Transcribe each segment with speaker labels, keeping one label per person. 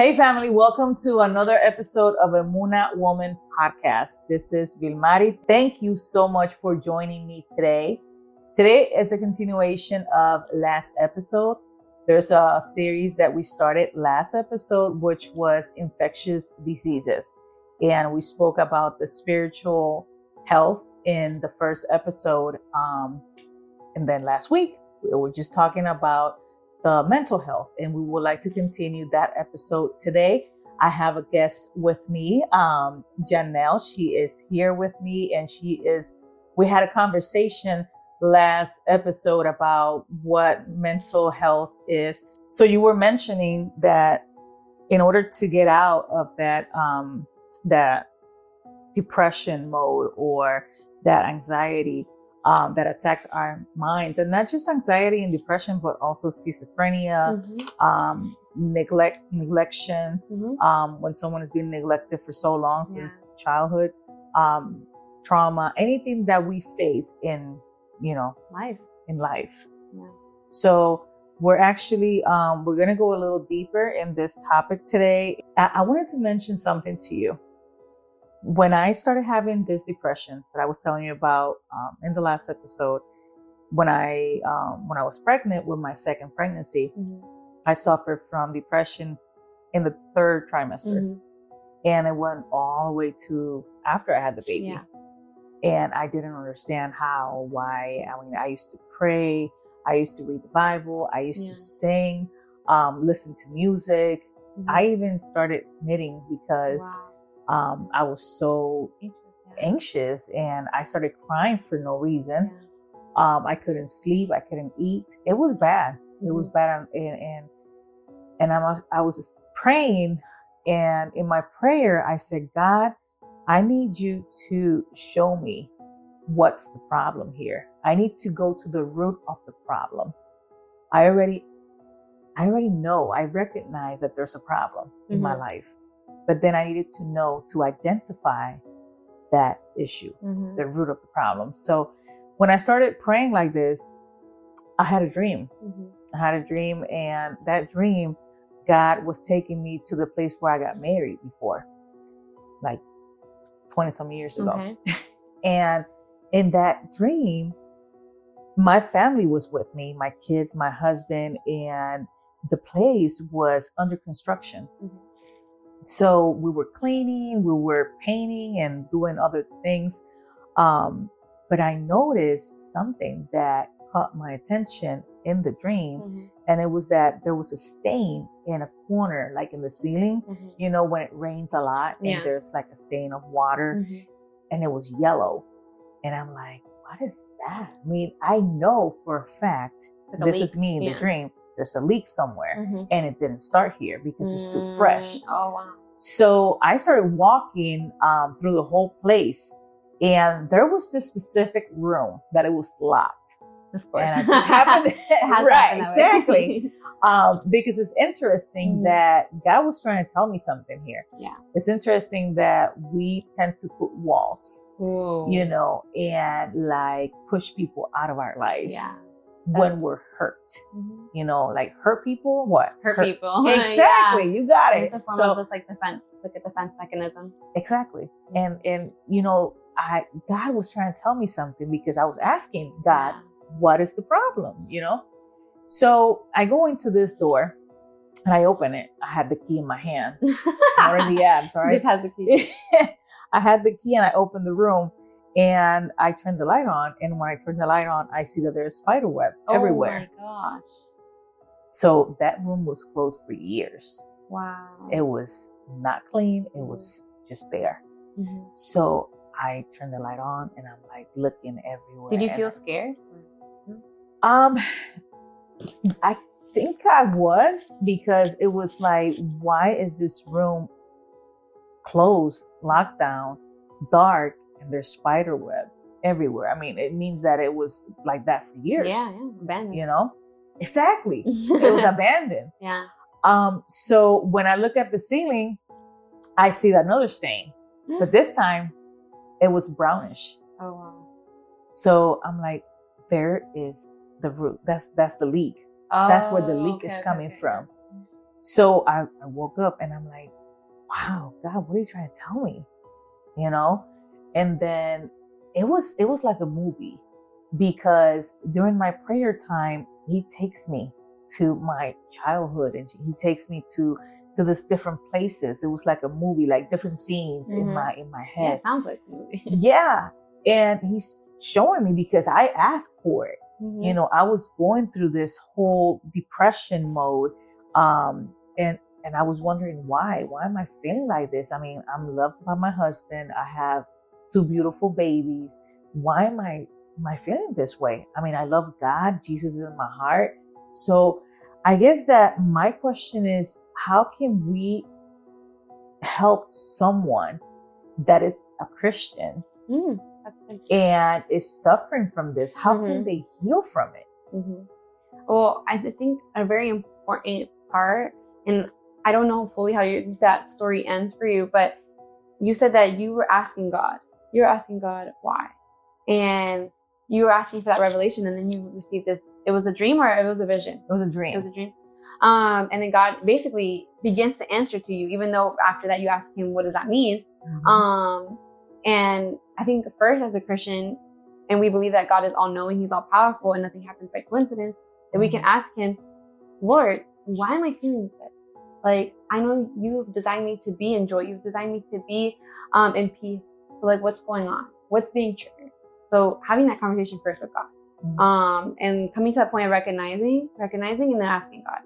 Speaker 1: Hey, family, welcome to another episode of Emunah Woman Podcast. This is Vilmary. Thank you so much for joining me today. Today is a continuation of last episode. There's a series that we started last episode, which was infectious diseases. And we spoke about the spiritual health in the first episode. Um, and then last week, we were just talking about the mental health. And we would like to continue that episode today. I have a guest with me, um, Janelle. She is here with me and she is, we had a conversation last episode about what mental health is. So you were mentioning that in order to get out of that, um, that depression mode or that anxiety, um, that attacks our minds, and not just anxiety and depression, but also schizophrenia, mm-hmm. um, neglect, neglection. Mm-hmm. Um, when someone has been neglected for so long yeah. since childhood, um, trauma, anything that we face in, you know,
Speaker 2: life,
Speaker 1: in life. Yeah. So we're actually um, we're gonna go a little deeper in this topic today. I, I wanted to mention something to you when I started having this depression that I was telling you about um, in the last episode, when I um, when I was pregnant with my second pregnancy, mm-hmm. I suffered from depression in the third trimester, mm-hmm. and it went all the way to after I had the baby. Yeah. And I didn't understand how, why. I mean, I used to pray, I used to read the Bible, I used yeah. to sing, um, listen to music. Mm-hmm. I even started knitting because. Wow um, I was so anxious and I started crying for no reason. Um, I couldn't sleep. I couldn't eat. It was bad. It was mm-hmm. bad. And, and, and I'm, I was praying and in my prayer, I said, God, I need you to show me what's the problem here. I need to go to the root of the problem. I already, I already know, I recognize that there's a problem mm-hmm. in my mm-hmm. life. But then I needed to know to identify that issue, mm-hmm. the root of the problem. So when I started praying like this, I had a dream. Mm-hmm. I had a dream, and that dream, God was taking me to the place where I got married before, like 20 some years ago. Okay. and in that dream, my family was with me, my kids, my husband, and the place was under construction. Mm-hmm. So we were cleaning, we were painting and doing other things. Um, but I noticed something that caught my attention in the dream. Mm-hmm. And it was that there was a stain in a corner, like in the ceiling, mm-hmm. you know, when it rains a lot and yeah. there's like a stain of water mm-hmm. and it was yellow. And I'm like, what is that? I mean, I know for a fact like this is me in yeah. the dream there's a leak somewhere mm-hmm. and it didn't start here because it's too fresh.
Speaker 2: Mm, oh, wow.
Speaker 1: So I started walking um, through the whole place and there was this specific room that it was locked.
Speaker 2: Of course.
Speaker 1: And I just happened, right, exactly. um, because it's interesting mm-hmm. that God was trying to tell me something here.
Speaker 2: Yeah.
Speaker 1: It's interesting that we tend to put walls, Ooh. you know, and like push people out of our lives.
Speaker 2: Yeah
Speaker 1: when we're hurt. Mm-hmm. You know, like hurt people, what?
Speaker 2: Hurt, hurt people.
Speaker 1: Exactly. yeah. You got it.
Speaker 2: It's a form so, of like defense, like a defense mechanism.
Speaker 1: Exactly. Mm-hmm. And and you know, I God was trying to tell me something because I was asking God, yeah. what is the problem? You know? So I go into this door and I open it. I had the key in my hand. or in the abs, all right?
Speaker 2: Just had the key.
Speaker 1: I had the key and I opened the room and I turn the light on, and when I turn the light on, I see that there's spider web oh everywhere.
Speaker 2: Oh my gosh.
Speaker 1: So that room was closed for years.
Speaker 2: Wow.
Speaker 1: It was not clean, it was just there. Mm-hmm. So I turn the light on and I'm like looking everywhere.
Speaker 2: Did you feel scared?
Speaker 1: Um, I think I was because it was like, why is this room closed, locked down, dark, and there's spider web everywhere. I mean, it means that it was like that for years.
Speaker 2: Yeah, yeah, abandoned.
Speaker 1: You know, exactly. it was abandoned.
Speaker 2: Yeah.
Speaker 1: Um. So when I look at the ceiling, I see that another stain, but this time it was brownish.
Speaker 2: Oh wow.
Speaker 1: So I'm like, there is the root. That's that's the leak. Oh, that's where the leak
Speaker 2: okay,
Speaker 1: is coming
Speaker 2: okay.
Speaker 1: from. So I, I woke up and I'm like, wow, God, what are you trying to tell me? You know? And then it was it was like a movie because during my prayer time, he takes me to my childhood and he takes me to to this different places. It was like a movie, like different scenes in
Speaker 2: Mhm.
Speaker 1: my in my
Speaker 2: Yeah,
Speaker 1: head.
Speaker 2: it sounds like a movie.
Speaker 1: Yeah. And he's showing me because I asked for it.
Speaker 2: Mm-hmm.
Speaker 1: You know, I was going through this whole depression mode. Um, and and I was wondering why. Why am I feeling like this? I mean, I'm loved by my husband. I have two beautiful babies. Why am I am I feeling this way? I mean, I love God. Jesus is in my heart. So I guess that my question is how can we help someone that is a Christian
Speaker 2: Mm,
Speaker 1: and is suffering from this? How can
Speaker 2: Mhm.
Speaker 1: they heal from it?
Speaker 2: hmm Well, I think a very important part, and I don't know fully how you, that story ends for you, but you said that you were asking God. You were asking God why, and you were asking for that revelation, and then you received this. It was a dream or it was a vision.
Speaker 1: It was a dream.
Speaker 2: It was a dream. Um, and then God basically begins to answer to you, even though after that you ask Him, "What does that mean?"
Speaker 1: Mhm.
Speaker 2: Um, and I think first as a Christian, and we believe that God is all knowing, He's all powerful, and nothing happens by coincidence, that we can ask Him, Lord, why am I feeling this? Like, I know you've designed me to be in joy, you've designed me to be um, in peace. So, like, what's going on? What's being triggered? So, having that conversation first with God.
Speaker 1: Mhm.
Speaker 2: Um, and coming to that point of recognizing, recognizing, and then asking God,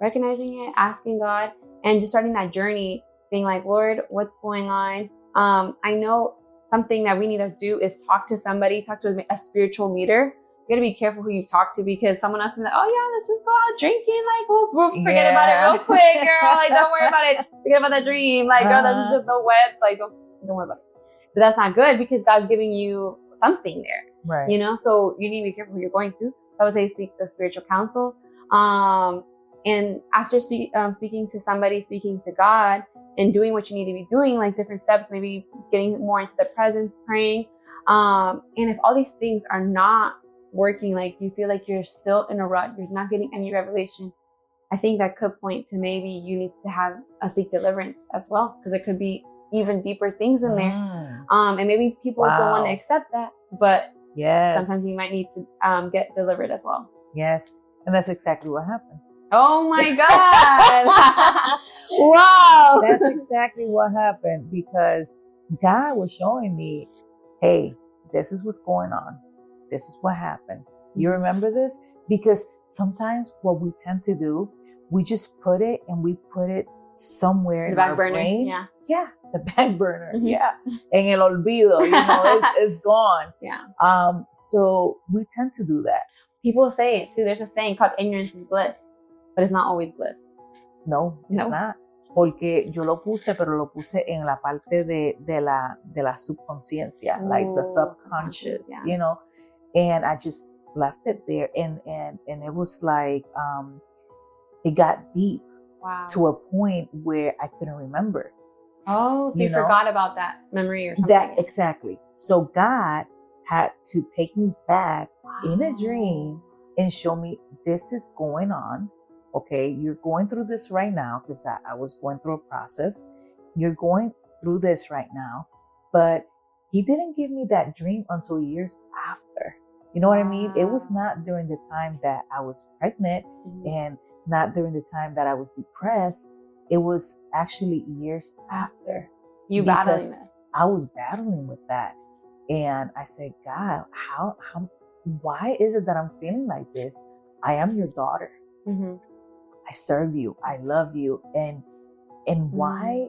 Speaker 2: recognizing it, asking God, and just starting that journey, being like, Lord, what's going on? Um, I know something that we need to do is talk to somebody, talk to a spiritual leader. You gotta be careful who you talk to because someone else is like, oh yeah, let's just go out drinking, like we'll, we'll forget about it real quick, girl. Like don't worry about it. Forget about that dream. Like girl, that's
Speaker 1: Uh-huh.
Speaker 2: just the webs. Like don't don't worry about it. But that's not good because God's giving you something there
Speaker 1: right.
Speaker 2: you know? So you need to be careful who you're going to. I would say seek the spiritual counsel. Um and after speak, um, speaking to somebody speaking to god and doing what you need to be doing like different steps maybe getting more into the presence praying. Um and if all these things are not working like you feel like you're still in a rut you're not getting any revelation i think that could point to maybe you need to have a seek deliverance as well because it could be even deeper things in there.
Speaker 1: Mm.
Speaker 2: Um and maybe people don't want to accept that but
Speaker 1: Yes.
Speaker 2: sometimes you might need to um, get delivered as well.
Speaker 1: Yes. And that's exactly what happened.
Speaker 2: Oh my god! wow.
Speaker 1: That's exactly what happened because God was showing me, hey, this is what's going on. This is what happened. You remember this? Because sometimes what we tend to do, we just put it and we put it somewhere
Speaker 2: the
Speaker 1: in
Speaker 2: back
Speaker 1: our
Speaker 2: burner.
Speaker 1: brain.
Speaker 2: Yeah.
Speaker 1: Yeah, the back burner.
Speaker 2: Mhm.
Speaker 1: Yeah. En el olvido, you know, it's, it's gone.
Speaker 2: Yeah.
Speaker 1: Um, so we tend to do that.
Speaker 2: People say it too. There's a saying called ignorance is bliss, but it's not always bliss.
Speaker 1: No, it's
Speaker 2: No.
Speaker 1: not. Porque yo lo puse, pero lo puse en la parte de, de, la, de la subconsciencia, like the subconscious,
Speaker 2: yeah.
Speaker 1: you know. And I just left it there, and and and it was like um, it got deep
Speaker 2: Wow.
Speaker 1: to a point where I couldn't remember
Speaker 2: oh, so you,
Speaker 1: you know,
Speaker 2: forgot about that memory or something.
Speaker 1: that exactly. So God had to take me back in a dream and show me this is going on. Okay, you're going through this right now because I, I was going through a process. You're going through this right now, but he didn't give me that dream until years after. You know what I mean? It was not during the time that I was pregnant
Speaker 2: Mhm.
Speaker 1: and not during the time that I was depressed. It was actually years after.
Speaker 2: You battling
Speaker 1: I was battling with that. And I said, God, how, how, why is it that I'm feeling like this? I am your daughter.
Speaker 2: Mhm.
Speaker 1: I serve you. I love you. And, and why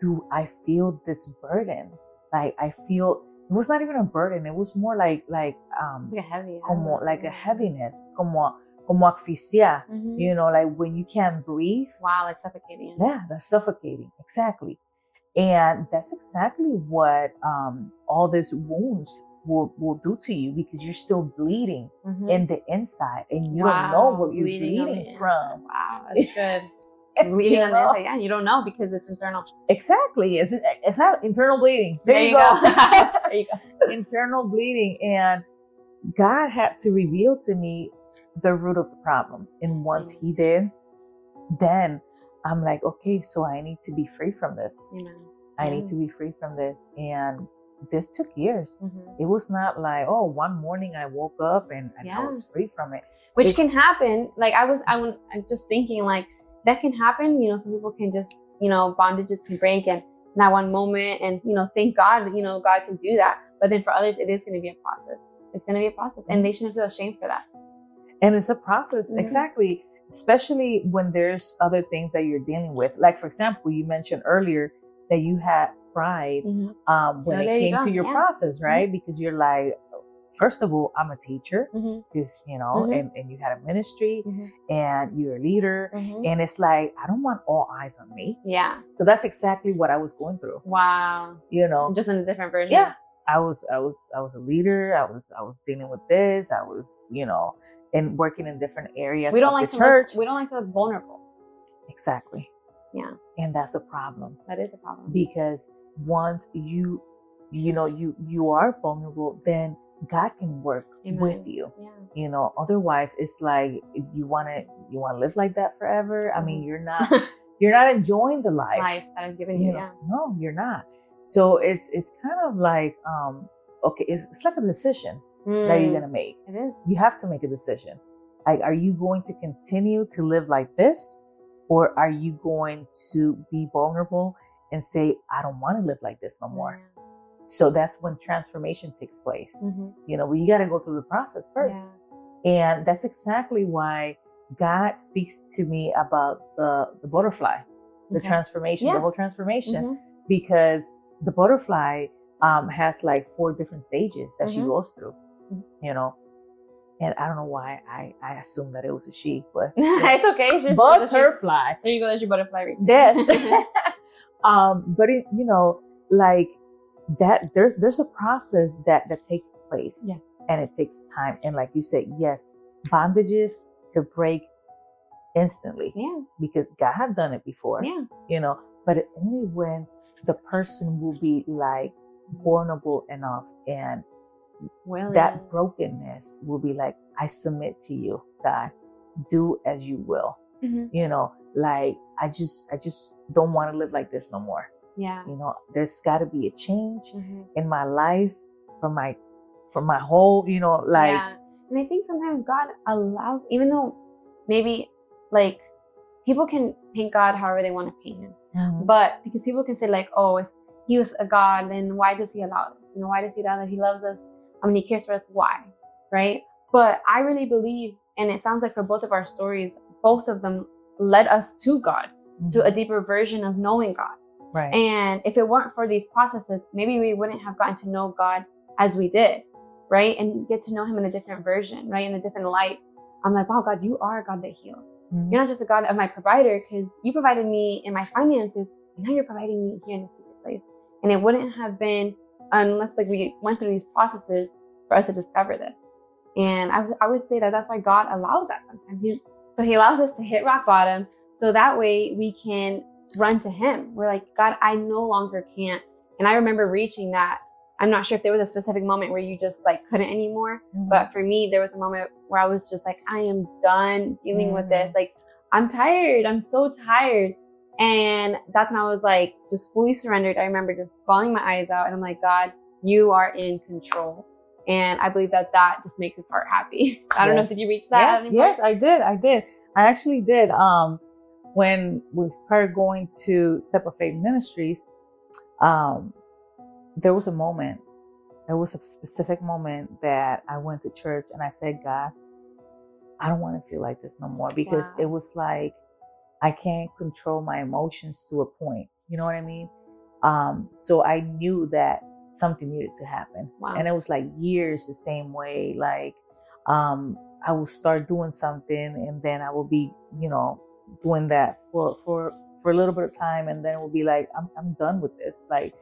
Speaker 1: do I feel this burden? Like I feel, it was not even a burden. It was more like, like, um,
Speaker 2: Like a heavy.
Speaker 1: Como, like a heaviness, como, como asfixia,
Speaker 2: Mhm.
Speaker 1: you know, like when you can't breathe.
Speaker 2: Wow, like suffocating.
Speaker 1: Yeah, that's suffocating. Exactly. And that's exactly what um, all these wounds will, will do to you because you're still bleeding
Speaker 2: Mhm.
Speaker 1: in the inside and you don't know what you're
Speaker 2: bleeding
Speaker 1: bleeding from.
Speaker 2: Wow, that's good. bleeding
Speaker 1: You
Speaker 2: on the inside. Yeah, you don't know because it's internal.
Speaker 1: Exactly. It's, it's not internal bleeding. There, you go.
Speaker 2: there you go.
Speaker 1: internal bleeding. And God had to reveal to me the root of the problem. And once He did, then I'm like, okay, so I need to be free from this.
Speaker 2: Amen.
Speaker 1: I need to be free from this. And this took years.
Speaker 2: Mhm.
Speaker 1: It was not like, oh, one morning I woke up and, and I was free from it.
Speaker 2: Which
Speaker 1: It-
Speaker 2: can happen. Like I was, I was I'm just thinking like that can happen. You know, some people can just, you know, bondages can break and in that one moment, and you know, thank God, you know, God can do that. But then for others, it is going to be a process. It's going to be a process, and they shouldn't feel ashamed for that.
Speaker 1: And it's a process,
Speaker 2: Mhm.
Speaker 1: exactly. Especially when there's other things that you're dealing with. Like, for example, you mentioned earlier that you had pride um, when
Speaker 2: So
Speaker 1: it
Speaker 2: there you
Speaker 1: came to your
Speaker 2: yeah.
Speaker 1: process, right? Because you're like, first of all, I'm a teacher,
Speaker 2: Mm-hmm.
Speaker 1: because you know,
Speaker 2: Mhm.
Speaker 1: and, and you had a ministry
Speaker 2: Mhm.
Speaker 1: and you're a leader,
Speaker 2: Mm-hmm.
Speaker 1: and it's like I don't want all eyes on me.
Speaker 2: Yeah.
Speaker 1: So that's exactly what I was going through.
Speaker 2: Wow.
Speaker 1: You know,
Speaker 2: Just in a different version.
Speaker 1: yeah, I was, I was, I was a leader. I was, I was dealing with this. I was, you know, and working in different areas
Speaker 2: We don't
Speaker 1: of
Speaker 2: like
Speaker 1: the church.
Speaker 2: Look, we don't like to look vulnerable.
Speaker 1: exactly.
Speaker 2: Yeah.
Speaker 1: And that's a problem
Speaker 2: That is a problem.
Speaker 1: because once you, you know, you you are vulnerable, then God can work
Speaker 2: Amen.
Speaker 1: with you.
Speaker 2: yeah.
Speaker 1: You know, otherwise it's like you want to you want to live like that forever. I mean,
Speaker 2: Mhm.
Speaker 1: you're not you're not enjoying the life.
Speaker 2: Life that I've given you.
Speaker 1: you know?
Speaker 2: Yeah.
Speaker 1: No, you're not. So it's it's kind of like um okay, it's, it's like a decision that you're
Speaker 2: Mm,
Speaker 1: gonna make.
Speaker 2: It is.
Speaker 1: You have to make a decision. Like, are you going to continue to live like this, or are you going to be vulnerable and say, I don't want to live like this no more? So that's when transformation takes place.
Speaker 2: Mm-hmm.
Speaker 1: You know, you got to go through the process first. And that's exactly why God speaks to me about the, the butterfly, the
Speaker 2: Okay.
Speaker 1: transformation,
Speaker 2: Yeah.
Speaker 1: the whole transformation,
Speaker 2: Mhm.
Speaker 1: because the butterfly um, has like four different stages that she
Speaker 2: Mhm.
Speaker 1: goes through. You know. And I don't know why I, I assumed that it was a she, but
Speaker 2: it's okay. It's just,
Speaker 1: butterfly.
Speaker 2: There you go. There's your butterfly.
Speaker 1: Yes. um, but it, you know, like that there's there's a process that that takes place.
Speaker 2: Yeah.
Speaker 1: And it takes time. And like you said, yes, bondages could break instantly
Speaker 2: yeah.
Speaker 1: because God had done it before.
Speaker 2: Yeah.
Speaker 1: You know, but only when the person will be like vulnerable enough and
Speaker 2: Well.
Speaker 1: that brokenness will be like, I submit to you, God. Do as you will.
Speaker 2: Mhm.
Speaker 1: You know, like I just I just don't want to live like this no more.
Speaker 2: Yeah.
Speaker 1: You know, there's gotta be a change
Speaker 2: Mhm.
Speaker 1: in my life for my for my whole, you know, like
Speaker 2: yeah. And I think sometimes God allows, even though maybe like people can paint God however they want to paint him,
Speaker 1: Mhm.
Speaker 2: but because people can say like, oh, if he was a God, then why does he allow this? You know, why does he allow that? He loves us. I mean, he cares for us. Why? Right? But I really believe, and it sounds like for both of our stories, both of them led us to God, to a deeper version of knowing God.
Speaker 1: right.
Speaker 2: And if it weren't for these processes, maybe we wouldn't have gotten to know God as we did, right? And get to know Him in a different version, right? In a different light. I'm like, wow, God, you are a God that heals.
Speaker 1: Mhm.
Speaker 2: You're not just a God of my provider because you provided me in my finances, and now you're providing me here in this place. And it wouldn't have been unless like we went through these processes for us to discover this. And I, would- I would say that that's why God allows that sometimes. He, so He allows us to hit rock bottom, so that way we can run to Him. We're like, God, I no longer can't. And I remember reaching that. I'm not sure if there was a specific moment where you just like couldn't anymore,
Speaker 1: Mhm.
Speaker 2: but for me, there was a moment where I was just like, I am done dealing with this. Like, I'm tired. I'm so tired. And that's when I was like, just fully surrendered. I remember just bawling my eyes out and I'm like, God, you are in control. And I believe that that just makes his heart happy. I don't know,
Speaker 1: Yes.
Speaker 2: did you reach that?
Speaker 1: yes, yes. I did. I did. I actually did. Um, when we started going to Step of Faith Ministries, um, there was a moment. There was a specific moment that I went to church and I said, God, I don't want to feel like this no more because
Speaker 2: Wow.
Speaker 1: it was like I can't control my emotions to a point. You know what I mean? Um, so I knew that something needed to happen.
Speaker 2: Wow.
Speaker 1: And it was like years the same way. Like, um, I will start doing something and then I will be, you know, doing that for, for, for a little bit of time. And then it will be like, I'm, I'm done with this. Like,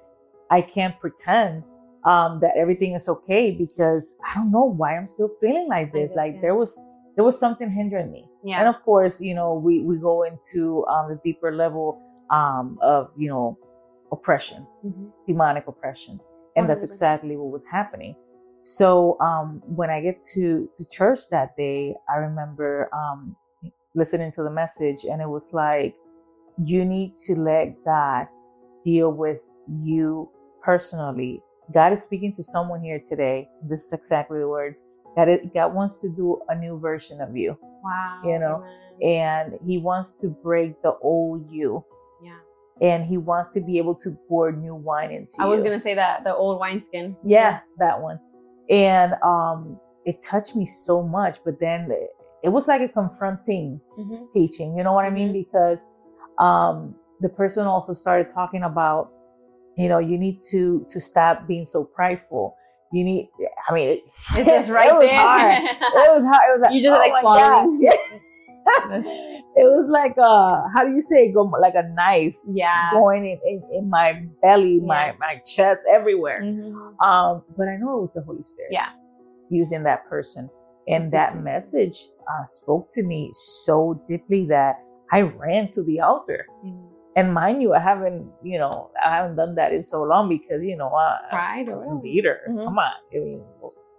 Speaker 1: I can't pretend, um, that everything is okay because I don't know why I'm still feeling like this. Like there was, there was something hindering me.
Speaker 2: Yeah.
Speaker 1: And of course, you know, we, we go into, um, the deeper level, um, of, you know, oppression
Speaker 2: Mhm.
Speaker 1: demonic oppression. And that's
Speaker 2: 100%.
Speaker 1: exactly what was happening. So um, when I get to, to church that day, I remember um, listening to the message, and it was like, you need to let God deal with you personally. God is speaking to someone here today. This is exactly the words. God, God wants to do a new version of you.
Speaker 2: Wow.
Speaker 1: You know, and He wants to break the old you.
Speaker 2: Yeah.
Speaker 1: And He wants to be able to pour new wine into
Speaker 2: I
Speaker 1: you.
Speaker 2: was gonna say that the old wineskin.
Speaker 1: Yeah, that one. And um, it touched me so much. But then it was like a confronting
Speaker 2: Mhm.
Speaker 1: teaching. You know what I mean?
Speaker 2: Mhm.
Speaker 1: Because um, the person also started talking about, you know, you need to to stop being so prideful. You need. I mean, it,
Speaker 2: It's just right
Speaker 1: it was
Speaker 2: there.
Speaker 1: hard. It was hard. It was like
Speaker 2: You just
Speaker 1: oh
Speaker 2: like
Speaker 1: my
Speaker 2: swallowing.
Speaker 1: It was like uh, how do you say? Go like a knife
Speaker 2: yeah.
Speaker 1: going in, in, in my belly, my
Speaker 2: Yeah.
Speaker 1: my chest, everywhere.
Speaker 2: Mhm.
Speaker 1: Um, but I know it was the Holy Spirit.
Speaker 2: Yeah.
Speaker 1: Using that person. And that message uh, spoke to me so deeply that I ran to the altar.
Speaker 2: Mhm.
Speaker 1: And mind you, I haven't, you know, I haven't done that in so long because, you know, I, I was a
Speaker 2: whatever.
Speaker 1: leader.
Speaker 2: Mhm.
Speaker 1: Come on. I mean,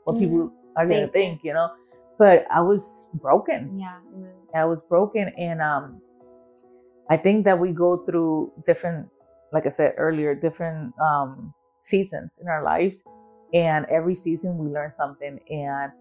Speaker 1: what people are going to
Speaker 2: Think.
Speaker 1: you know? But I was broken.
Speaker 2: Yeah. Amen.
Speaker 1: I was broken. And um, I think that we go through different, like I said earlier, different um, seasons in our lives. And every season we learn something. And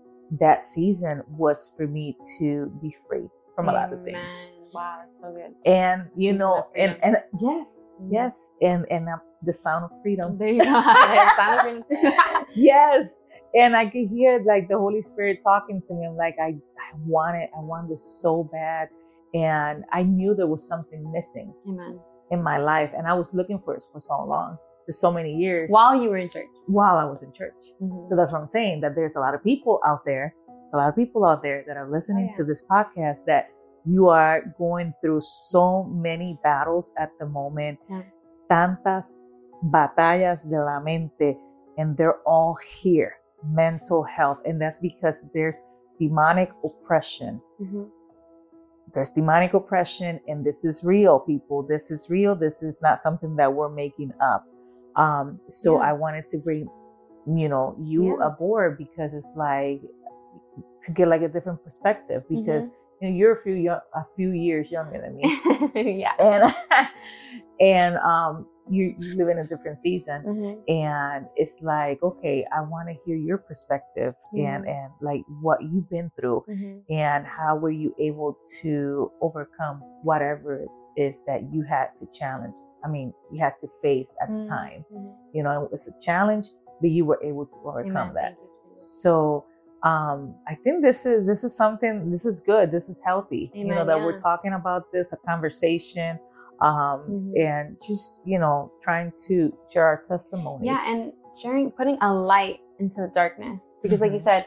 Speaker 1: that season was for me to be free from a lot of things.
Speaker 2: Wow, so good.
Speaker 1: And you know, and and yes,
Speaker 2: Mhm.
Speaker 1: yes, and and um, the sound of freedom.
Speaker 2: There you go. Sound of freedom
Speaker 1: yes, and I could hear like the Holy Spirit talking to me. I'm like, I I want it. I want this so bad, and I knew there was something missing
Speaker 2: Amen.
Speaker 1: in my life, and I was looking for it for so long, for so many years
Speaker 2: While you were in church.
Speaker 1: while I was in church.
Speaker 2: Mhm.
Speaker 1: So that's what I'm saying. That there's a lot of people out there. There's a lot of people out there that are listening
Speaker 2: yeah.
Speaker 1: to this podcast that you are going through so many battles at the moment,
Speaker 2: Yeah.
Speaker 1: tantas batallas de la mente, and they're all here. Mental health, and that's because there's demonic oppression.
Speaker 2: Mhm.
Speaker 1: There's demonic oppression, and this is real, people. This is real. This is not something that we're making up. Um, so
Speaker 2: Yeah.
Speaker 1: I wanted to bring, you know, you
Speaker 2: Yeah.
Speaker 1: aboard because it's like to get like a different perspective because you know you're a few yo- a few years younger than me,
Speaker 2: yeah.
Speaker 1: and and um you, you live in a different season
Speaker 2: Mhm.
Speaker 1: and it's like okay i want to hear your perspective and
Speaker 2: Mhm.
Speaker 1: and like what you've been through
Speaker 2: Mhm.
Speaker 1: and how were you able to overcome whatever it is that you had to challenge i mean you had to face at the
Speaker 2: Mhm.
Speaker 1: time you know it was a challenge but you were able to overcome
Speaker 2: Amen.
Speaker 1: that
Speaker 2: Thank you, Jesus.
Speaker 1: so um i think this is this is something this is good this is healthy you know
Speaker 2: Amen,
Speaker 1: that we're talking about this a conversation um
Speaker 2: Mhm.
Speaker 1: and just you know trying to share our testimonies
Speaker 2: Yeah, and sharing, putting a light into the darkness. Because, like you
Speaker 1: Mhm.
Speaker 2: said,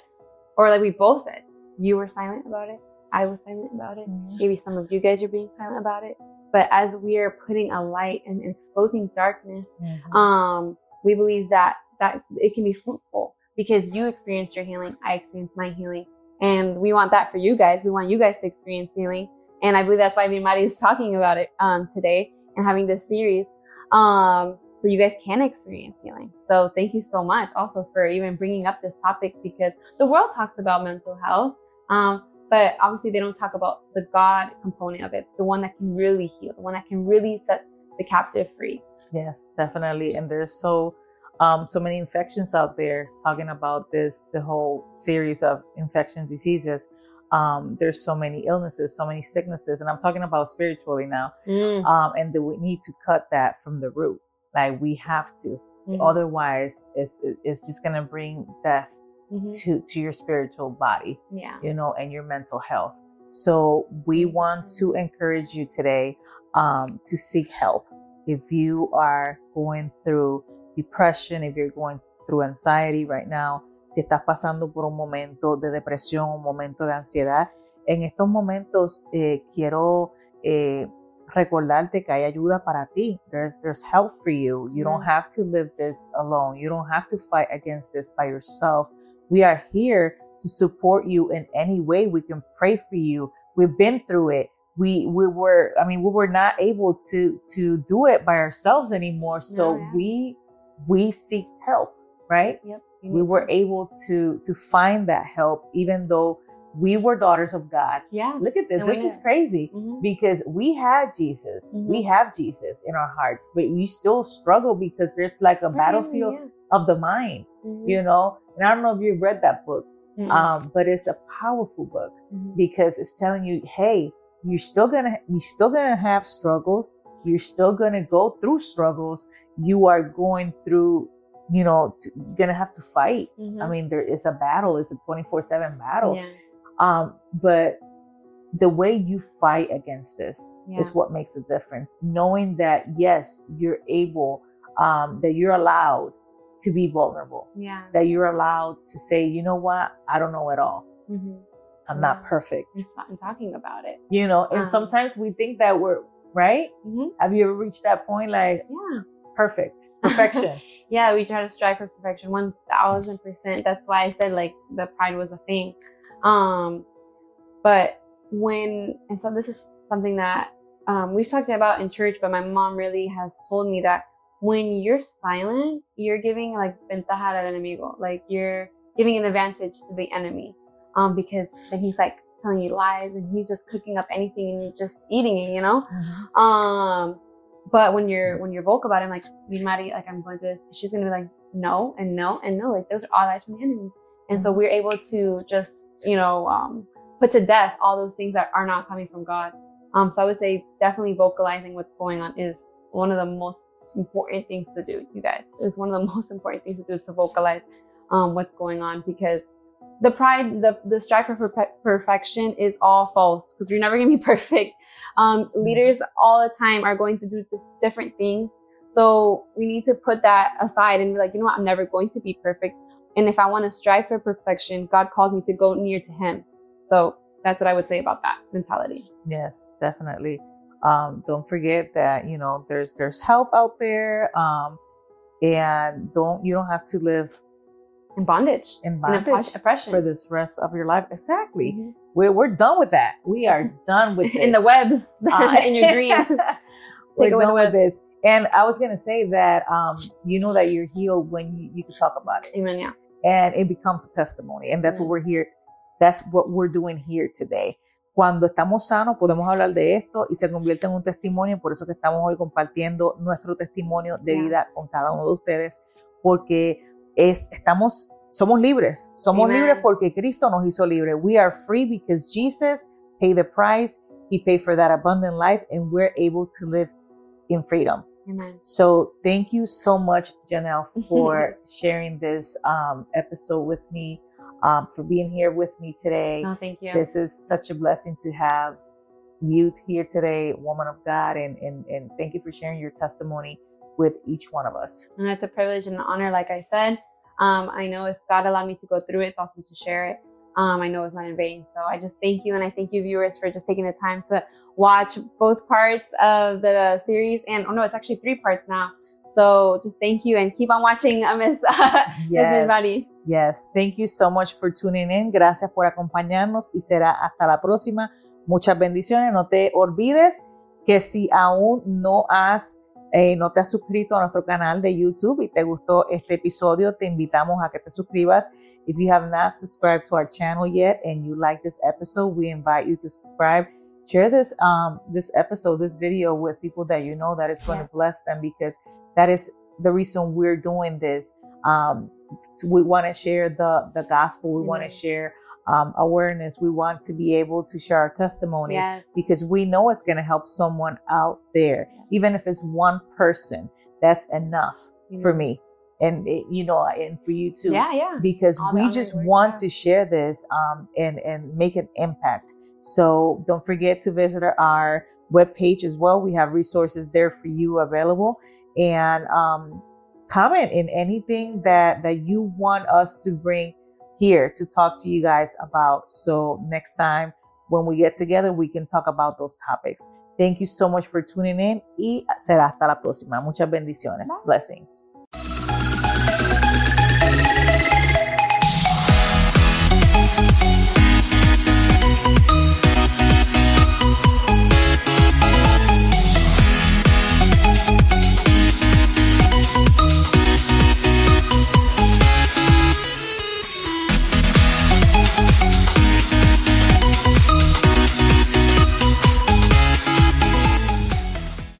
Speaker 2: or like we both said, you were silent about it. I was silent about it.
Speaker 1: Mhm.
Speaker 2: Maybe some of you guys are being silent about it. But as we are putting a light and exposing darkness,
Speaker 1: Mhm.
Speaker 2: um, we believe that that it can be fruitful because you experienced your healing, I experienced my healing, and we want that for you guys. We want you guys to experience healing, and I believe that's why me is talking about it um, today and having this series, um, so you guys can experience healing. So thank you so much also for even bringing up this topic because the world talks about mental health, um, but obviously they don't talk about the God component of it, the one that can really heal, the one that can really set the captive free.
Speaker 1: Yes, definitely. And there's so um, so many infections out there talking about this, the whole series of infection diseases. Um, there's so many illnesses, so many sicknesses, and I'm talking about spiritually now. Um, and that we need to cut that from the root. Like we have to,
Speaker 2: Mhm.
Speaker 1: otherwise, it's it's just gonna bring death
Speaker 2: Mhm.
Speaker 1: to to your spiritual body.
Speaker 2: Yeah.
Speaker 1: you know, and your mental health. So we want to encourage you today um, to seek help. If you are going through depression, if you're going through anxiety right now, si estás pasando por un momento de depresión, un momento de ansiedad, en estos momentos eh, quiero eh, recordarte que hay ayuda para ti. There's, there's help for you. You don't
Speaker 2: Mhm.
Speaker 1: have to live this alone. You don't have to fight against this by yourself. We are here to support you in any way. We can pray for you. We've been through it. We we were I mean we were not able to to do it by ourselves anymore. So
Speaker 2: yeah.
Speaker 1: we we seek help, right?
Speaker 2: Yep.
Speaker 1: We were able to to find that help even though we were daughters of God.
Speaker 2: Yeah.
Speaker 1: Look at this. This is crazy
Speaker 2: Mhm.
Speaker 1: because we had Jesus.
Speaker 2: Mhm.
Speaker 1: We have Jesus in our hearts, but we still struggle because there's like a
Speaker 2: We're
Speaker 1: battlefield
Speaker 2: family,
Speaker 1: of the mind,
Speaker 2: yeah. Mhm.
Speaker 1: you know? And I don't know if you've read that book, um, but it's a powerful book
Speaker 2: Mhm.
Speaker 1: because it's telling you, hey, you're still gonna you're still gonna have struggles. You're still gonna go through struggles. You are going through, you know, t- you're gonna have to fight. I
Speaker 2: Mhm.
Speaker 1: mean, there is a battle. It's a 24-7 battle.
Speaker 2: Yeah.
Speaker 1: Um, but the way you fight against this
Speaker 2: Yeah.
Speaker 1: is what makes a difference. Knowing that yes, you're able, um, that you're allowed to be vulnerable,
Speaker 2: Yeah.
Speaker 1: that you're allowed to say, you know what, I don't know at all.
Speaker 2: Mhm.
Speaker 1: I'm not perfect.
Speaker 2: I'm talking about it.
Speaker 1: You know, and
Speaker 2: Um,
Speaker 1: sometimes we think that we're right.
Speaker 2: Mhm.
Speaker 1: Have you ever reached that point, like
Speaker 2: Yeah.
Speaker 1: perfect, perfection?
Speaker 2: yeah, we try to strive for perfection, one thousand percent. That's why I said like the pride was a thing. Um, but when and so this is something that um, we've talked about in church, but my mom really has told me that when you're silent, you're giving like ventaja al enemigo, like you're giving an advantage to the enemy, um, because then he's like telling you lies and he's just cooking up anything and you're just eating it, you know.
Speaker 1: Mhm.
Speaker 2: Um, but when you're when you're vocal about it, I'm like, me Maddie, like I'm going to. She's gonna be like, no and no and no. Like those are all lies from the enemy. And so we're able to just, you know, um, put to death all those things that are not coming from God. Um, so I would say definitely vocalizing what's going on is one of the most important things to do, you guys. Is one of the most important things to do is to vocalize um, what's going on because the pride, the the strive for perfe- perfection is all false because you're never gonna be perfect. Um, leaders all the time are going to do different things. So we need to put that aside and be like, you know what, I'm never going to be perfect. And if I want to strive for perfection, God calls me to go near to Him. So that's what I would say about that mentality.
Speaker 1: Yes, definitely. Um, don't forget that you know there's there's help out there, um, and don't you don't have to live
Speaker 2: And bondage.
Speaker 1: in
Speaker 2: And
Speaker 1: bondage
Speaker 2: oppres- oppression.
Speaker 1: for this rest of your life. Exactly.
Speaker 2: Mhm.
Speaker 1: We're we're done with that. We are done with this.
Speaker 2: In the webs,
Speaker 1: Uh,
Speaker 2: in your dreams.
Speaker 1: We're
Speaker 2: Take away the
Speaker 1: done with this. And I was gonna say that um, you know that you're healed when you, you can talk about it.
Speaker 2: Amen. Yeah.
Speaker 1: and it becomes a testimony. And that's what we're here. That's what we're doing here today. Cuando estamos sanos, podemos hablar de esto y se convierte en un testimonio. Por eso que estamos hoy compartiendo nuestro testimonio de
Speaker 2: Yeah.
Speaker 1: vida con cada uno de ustedes, porque es, estamos, somos libres. Somos
Speaker 2: Amen.
Speaker 1: libres porque Cristo nos hizo libres. We are free because Jesus paid the price. He paid for that abundant life, and we're able to live in freedom.
Speaker 2: Amen.
Speaker 1: So thank you so much, Janelle, for sharing this um, episode with me, um, for being here with me today.
Speaker 2: No, thank you.
Speaker 1: This is such a blessing to have you here today, woman of God, and, and, and thank you for sharing your testimony with each one of us.
Speaker 2: And it's a privilege and an honor, like I said. Um, I know if God allowed me to go through it, it's awesome to share it. Um, I know it's not in vain. So I just thank you. And I thank you, viewers, for just taking the time to watch both parts of the series. And oh no, it's actually three parts now. So just thank you and keep on watching, uh, Miss Miss Maddie.
Speaker 1: yes. Thank you so much for tuning in. Gracias por acompañarnos y será hasta la próxima. Muchas bendiciones. No te olvides que si aún no has eh, no te has suscrito a nuestro canal de YouTube y te gustó este episodio, te invitamos a que te suscribas. If you have not subscribed to our channel yet and you like this episode, we invite you to subscribe. Share this um this episode, this video with people that you know that is going
Speaker 2: Yeah.
Speaker 1: to bless them because that is the reason we're doing this. Um, we want to share the the gospel. We want to share um, awareness. We want to be able to share our testimonies
Speaker 2: Yes.
Speaker 1: because we know it's going to help someone out there, even if it's one person. That's enough for me, and it, you know, and for you too.
Speaker 2: Yeah, yeah.
Speaker 1: Because
Speaker 2: All
Speaker 1: we just
Speaker 2: and glory to
Speaker 1: want
Speaker 2: God.
Speaker 1: to share this um, and and make an impact. So don't forget to visit our webpage as well. We have resources there for you available, and um, comment in anything that that you want us to bring here to talk to you guys about. So next time when we get together, we can talk about those topics. Thank you so much for tuning in y será hasta la próxima. Muchas bendiciones.
Speaker 2: Bye.
Speaker 1: Blessings.